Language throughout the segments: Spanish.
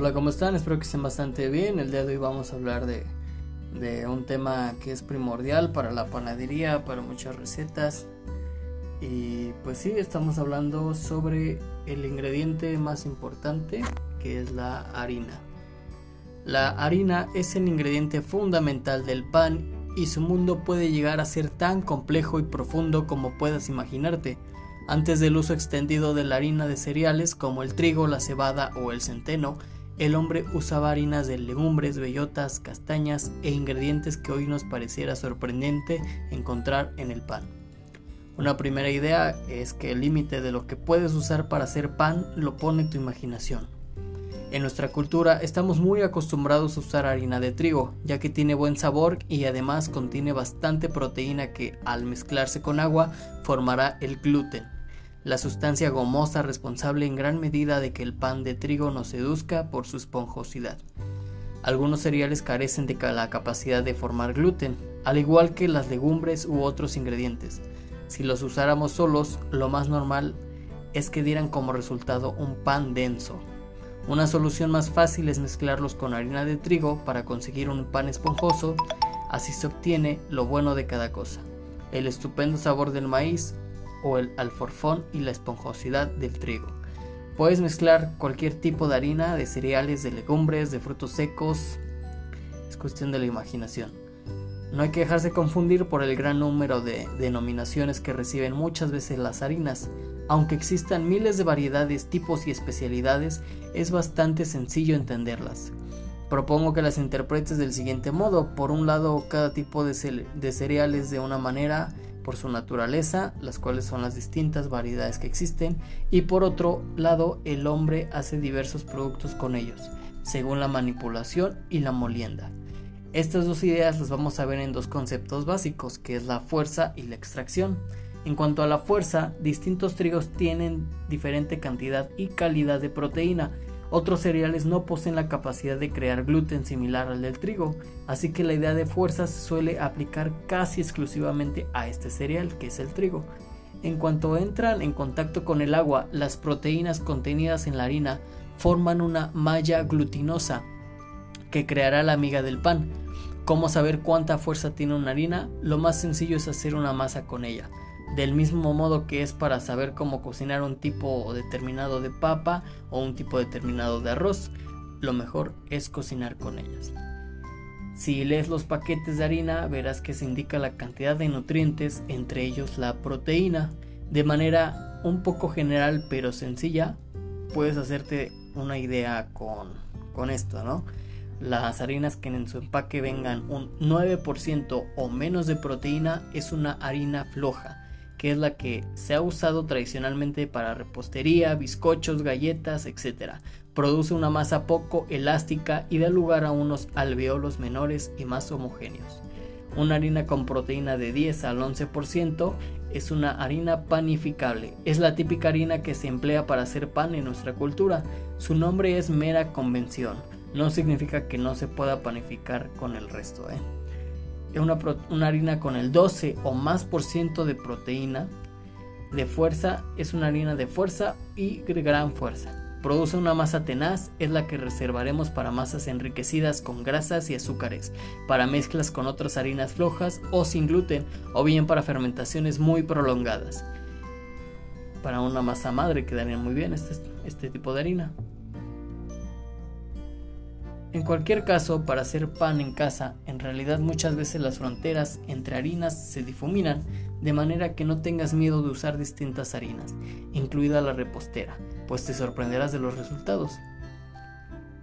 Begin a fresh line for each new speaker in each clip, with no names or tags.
Hola, ¿cómo están? Espero que estén bastante bien. El día de hoy vamos a hablar de, un tema que es primordial para la panadería, para muchas recetas. Y pues sí, estamos hablando sobre el ingrediente más importante que es la harina. La harina es el ingrediente fundamental del pan y su mundo puede llegar a ser tan complejo y profundo como puedas imaginarte. Antes del uso extendido de la harina de cereales como el trigo, la cebada o el centeno, el hombre usaba harinas de legumbres, bellotas, castañas e ingredientes que hoy nos pareciera sorprendente encontrar en el pan. Una primera idea es que el límite de lo que puedes usar para hacer pan lo pone tu imaginación. En nuestra cultura estamos muy acostumbrados a usar harina de trigo, ya que tiene buen sabor y además contiene bastante proteína que al mezclarse con agua formará el gluten, la sustancia gomosa responsable en gran medida de que el pan de trigo nos seduzca por su esponjosidad. Algunos cereales carecen de la capacidad de formar gluten, al igual que las legumbres u otros ingredientes. Si los usáramos solos, lo más normal es que dieran como resultado un pan denso, una solución más fácil es mezclarlos con harina de trigo para conseguir un pan esponjoso, así se obtiene lo bueno de cada cosa, el estupendo sabor del maíz o el alforfón y la esponjosidad del trigo. Puedes mezclar cualquier tipo de harina, de cereales, de legumbres, de frutos secos, es cuestión de la imaginación. No hay que dejarse confundir por el gran número de denominaciones que reciben muchas veces las harinas. Aunque existan miles de variedades, tipos y especialidades, es bastante sencillo entenderlas. Propongo que las interpretes del siguiente modo. Por un lado, cada tipo de, cereales de una manera por su naturaleza, las cuales son las distintas variedades que existen, y por otro lado, el hombre hace diversos productos con ellos, según la manipulación y la molienda. Estas dos ideas las vamos a ver en dos conceptos básicos, que es la fuerza y la extracción. En cuanto a la fuerza, distintos trigos tienen diferente cantidad y calidad de proteína. Otros cereales no poseen la capacidad de crear gluten similar al del trigo, así que la idea de fuerza se suele aplicar casi exclusivamente a este cereal, que es el trigo. En cuanto entran en contacto con el agua, las proteínas contenidas en la harina forman una malla glutinosa que creará la miga del pan. ¿Cómo saber cuánta fuerza tiene una harina? Lo más sencillo es hacer una masa con ella. Del mismo modo que es para saber cómo cocinar un tipo determinado de papa o un tipo determinado de arroz, lo mejor es cocinar con ellas. Si lees los paquetes de harina, verás que se indica la cantidad de nutrientes, entre ellos la proteína. De manera un poco general pero sencilla, puedes hacerte una idea con, con esto, ¿no? Las harinas que en su empaque vengan un 9% o menos de proteína es una harina floja, que es la que se ha usado tradicionalmente para repostería, bizcochos, galletas, etc. Produce una masa poco elástica y da lugar a unos alveolos menores y más homogéneos. Una harina con proteína de 10 al 11% es una harina panificable. Es la típica harina que se emplea para hacer pan en nuestra cultura. Su nombre es mera convención no significa que no se pueda panificar con el resto. ¿eh? Una, una harina con el 12 o más por ciento de proteína de fuerza es una harina de fuerza y gran fuerza. Produce una masa tenaz, es la que reservaremos para masas enriquecidas con grasas y azúcares, para mezclas con otras harinas flojas o sin gluten, o bien para fermentaciones muy prolongadas. Para una masa madre quedaría muy bien este, este tipo de harina. En cualquier caso, para hacer pan en casa, en realidad muchas veces las fronteras entre harinas se difuminan, de manera que no tengas miedo de usar distintas harinas, incluida la repostera, pues te sorprenderás de los resultados.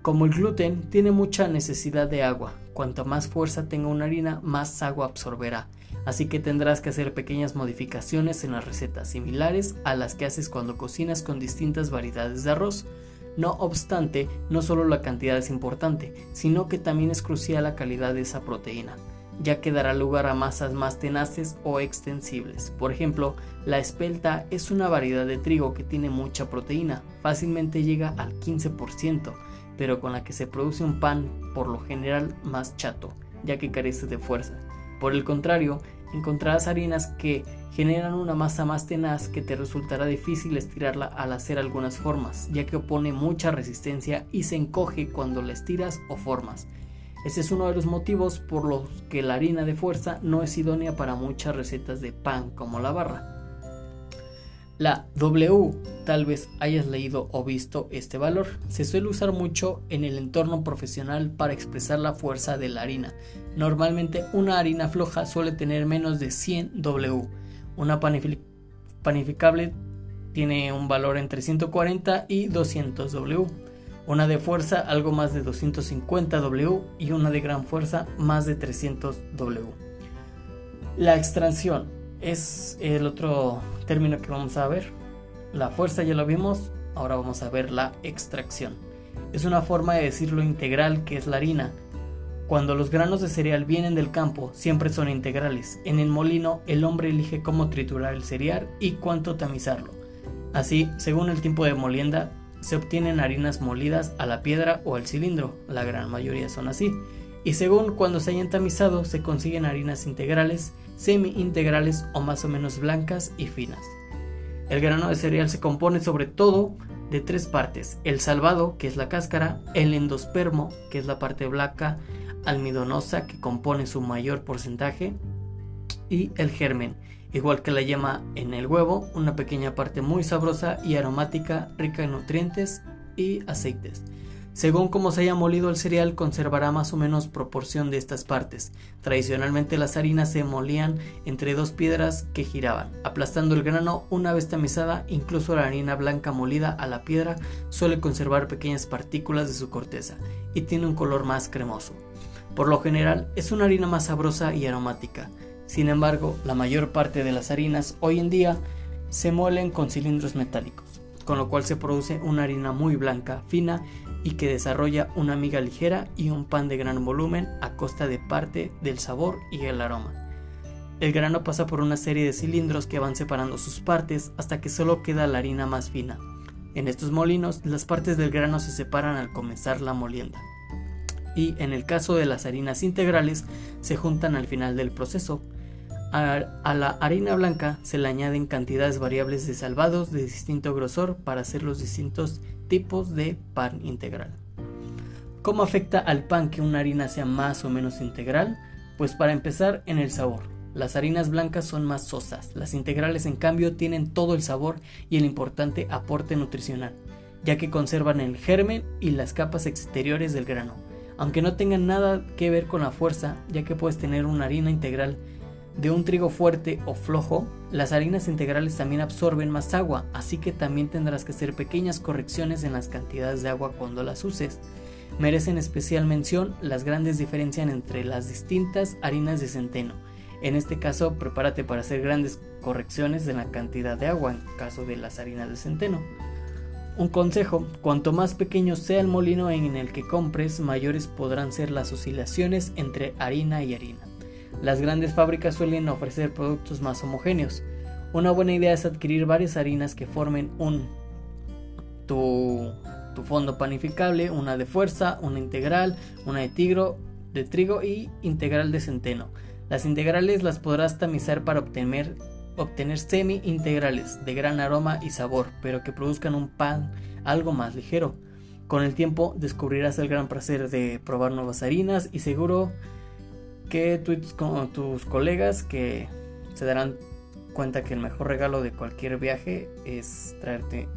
Como el gluten tiene mucha necesidad de agua, cuanto más fuerza tenga una harina, más agua absorberá, así que tendrás que hacer pequeñas modificaciones en las recetas similares a las que haces cuando cocinas con distintas variedades de arroz. No obstante, no solo la cantidad es importante, sino que también es crucial la calidad de esa proteína, ya que dará lugar a masas más tenaces o extensibles. Por ejemplo, la espelta es una variedad de trigo que tiene mucha proteína, fácilmente llega al 15%, pero con la que se produce un pan por lo general más chato, ya que carece de fuerza. Por el contrario, encontrarás harinas que generan una masa más tenaz que te resultará difícil estirarla al hacer algunas formas, ya que opone mucha resistencia y se encoge cuando la estiras o formas. Ese es uno de los motivos por los que la harina de fuerza no es idónea para muchas recetas de pan como la barra. La W, tal vez hayas leído o visto este valor, se suele usar mucho en el entorno profesional para expresar la fuerza de la harina. Normalmente una harina floja suele tener menos de 100 W. Una panificable tiene un valor entre 140 y 200 W. Una de fuerza algo más de 250 W y una de gran fuerza más de 300 W. La extracción es el otro término que vamos a ver. La fuerza ya lo vimos, ahora vamos a ver la extracción. Es una forma de decir lo integral que es la harina. Cuando los granos de cereal vienen del campo, siempre son integrales. En el molino, el hombre elige cómo triturar el cereal y cuánto tamizarlo. Así, según el tiempo de molienda, se obtienen harinas molidas a la piedra o al cilindro, la gran mayoría son así. Y según cuando se hayan tamizado, se consiguen harinas integrales semi-integrales o más o menos blancas y finas. El grano de cereal se compone sobre todo de tres partes, el salvado, que es la cáscara, el endospermo, que es la parte blanca almidonosa que compone su mayor porcentaje, y el germen, igual que la yema en el huevo, una pequeña parte muy sabrosa y aromática, rica en nutrientes y aceites. Según cómo se haya molido el cereal, conservará más o menos proporción de estas partes. Tradicionalmente las harinas se molían entre dos piedras que giraban, aplastando el grano una vez tamizada, incluso la harina blanca molida a la piedra suele conservar pequeñas partículas de su corteza y tiene un color más cremoso. Por lo general es una harina más sabrosa y aromática. Sin embargo, la mayor parte de las harinas hoy en día se muelen con cilindros metálicos, con lo cual se produce una harina muy blanca, fina y que desarrolla una miga ligera y un pan de gran volumen a costa de parte del sabor y el aroma. El grano pasa por una serie de cilindros que van separando sus partes hasta que solo queda la harina más fina. En estos molinos, las partes del grano se separan al comenzar la molienda. Y en el caso de las harinas integrales, se juntan al final del proceso. A, la harina blanca se le añaden cantidades variables de salvados de distinto grosor para hacer los distintos tipos de pan integral. ¿Cómo afecta al pan que una harina sea más o menos integral? Pues para empezar en el sabor. Las harinas blancas son más sosas, las integrales en cambio tienen todo el sabor y el importante aporte nutricional, ya que conservan el germen y las capas exteriores del grano, aunque no tengan nada que ver con la fuerza, ya que puedes tener una harina integral de un trigo fuerte o flojo, las harinas integrales también absorben más agua, así que también tendrás que hacer pequeñas correcciones en las cantidades de agua cuando las uses. Merecen especial mención las grandes diferencias entre las distintas harinas de centeno. En este caso, prepárate para hacer grandes correcciones en la cantidad de agua en caso de las harinas de centeno. Un consejo, cuanto más pequeño sea el molino en el que compres, mayores podrán ser las oscilaciones entre harina y harina. Las grandes fábricas suelen ofrecer productos más homogéneos. Una buena idea es adquirir varias harinas que formen un tu, tu fondo panificable, una de fuerza, una integral, una de, tigro, de trigo y integral de centeno. Las integrales las podrás tamizar para obtener, obtener semi-integrales de gran aroma y sabor, pero que produzcan un pan algo más ligero. Con el tiempo descubrirás el gran placer de probar nuevas harinas y seguro que tweets con tus colegas que se darán cuenta que el mejor regalo de cualquier viaje es traerte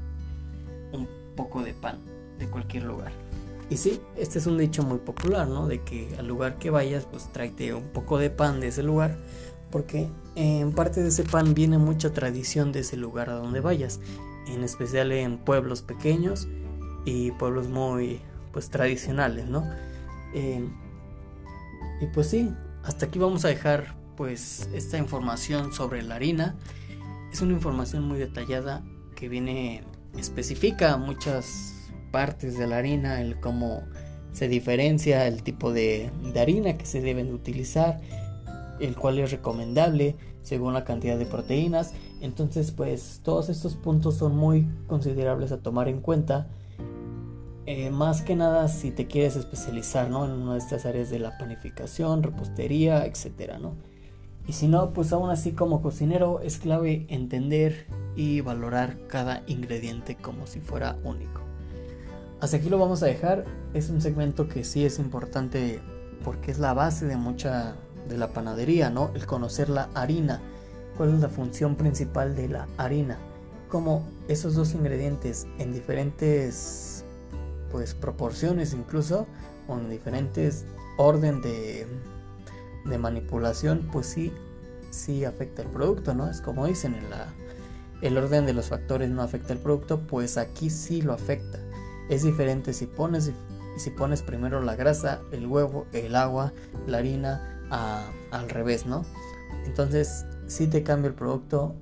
un poco de pan de cualquier lugar. Y sí, este es un dicho muy popular, ¿no? De que al lugar que vayas, pues tráete un poco de pan de ese lugar, porque en parte de ese pan viene mucha tradición de ese lugar a donde vayas, en especial en pueblos pequeños y pueblos muy, pues tradicionales, ¿no? Eh, y pues sí, hasta aquí vamos a dejar pues esta información sobre la harina. Es una información muy detallada que viene especifica muchas partes de la harina, el cómo se diferencia el tipo de, harina que se deben utilizar, el cual es recomendable según la cantidad de proteínas. Entonces, pues todos estos puntos son muy considerables a tomar en cuenta eh, más que nada si te quieres especializar ¿no? en una de estas áreas de la panificación, repostería, etc. ¿no? Y si no, pues aún así como cocinero es clave entender y valorar cada ingrediente como si fuera único. Hasta aquí lo vamos a dejar. Es un segmento que sí es importante porque es la base de mucha de la panadería, ¿no? El conocer la harina. ¿Cuál es la función principal de la harina? Como esos dos ingredientes en diferentes pues proporciones incluso en diferentes orden de de manipulación, pues sí, sí afecta el producto, ¿no? Es como dicen, en la, el orden de los factores no afecta el producto, pues aquí sí lo afecta. Es diferente si pones, si pones primero la grasa, el huevo, el agua, la harina, al revés, ¿no? Entonces, si te cambia el producto.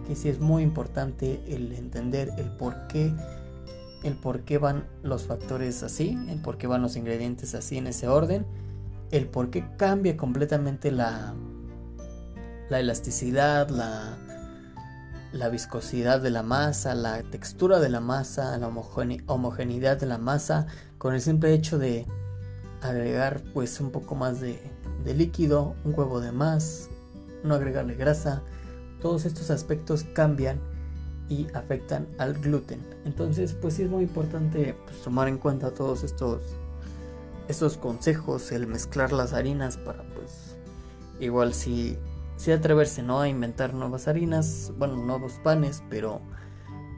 Aquí sí es muy importante el entender el por qué el por qué van los factores así, el por qué van los ingredientes así en ese orden el por qué cambia completamente la, la elasticidad, la, la viscosidad de la masa, la textura de la masa, la homogeneidad de la masa, con el simple hecho de agregar pues un poco más de, de líquido, un huevo de más, no agregarle grasa, todos estos aspectos cambian y afectan al gluten. Entonces pues sí es muy importante pues, tomar en cuenta todos estos estos consejos, el mezclar las harinas para pues igual si, si atreverse no a inventar nuevas harinas, bueno, nuevos panes, pero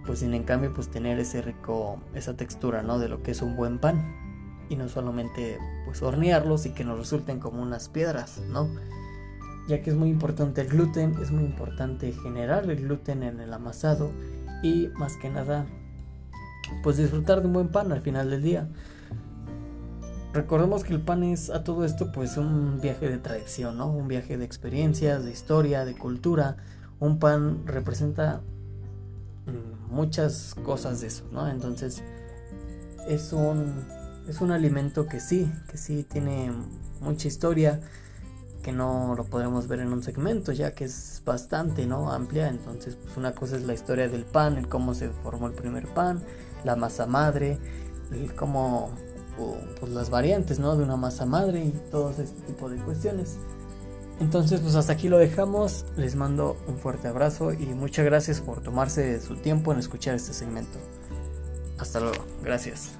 pues sin en cambio pues tener ese rico, esa textura, ¿no? De lo que es un buen pan y no solamente pues hornearlos y que nos resulten como unas piedras, ¿no? Ya que es muy importante el gluten, es muy importante generar el gluten en el amasado y más que nada pues disfrutar de un buen pan al final del día. Recordemos que el pan es a todo esto pues un viaje de tradición, ¿no? Un viaje de experiencias, de historia, de cultura. Un pan representa mm, muchas cosas de eso, ¿no? Entonces es un es un alimento que sí, que sí tiene mucha historia, que no lo podremos ver en un segmento, ya que es bastante, ¿no? Amplia. Entonces, pues una cosa es la historia del pan, el cómo se formó el primer pan, la masa madre, el cómo pues, las variantes, ¿no? De una masa madre y todo este tipo de cuestiones. Entonces, pues hasta aquí lo dejamos. Les mando un fuerte abrazo y muchas gracias por tomarse su tiempo en escuchar este segmento. Hasta luego. Gracias.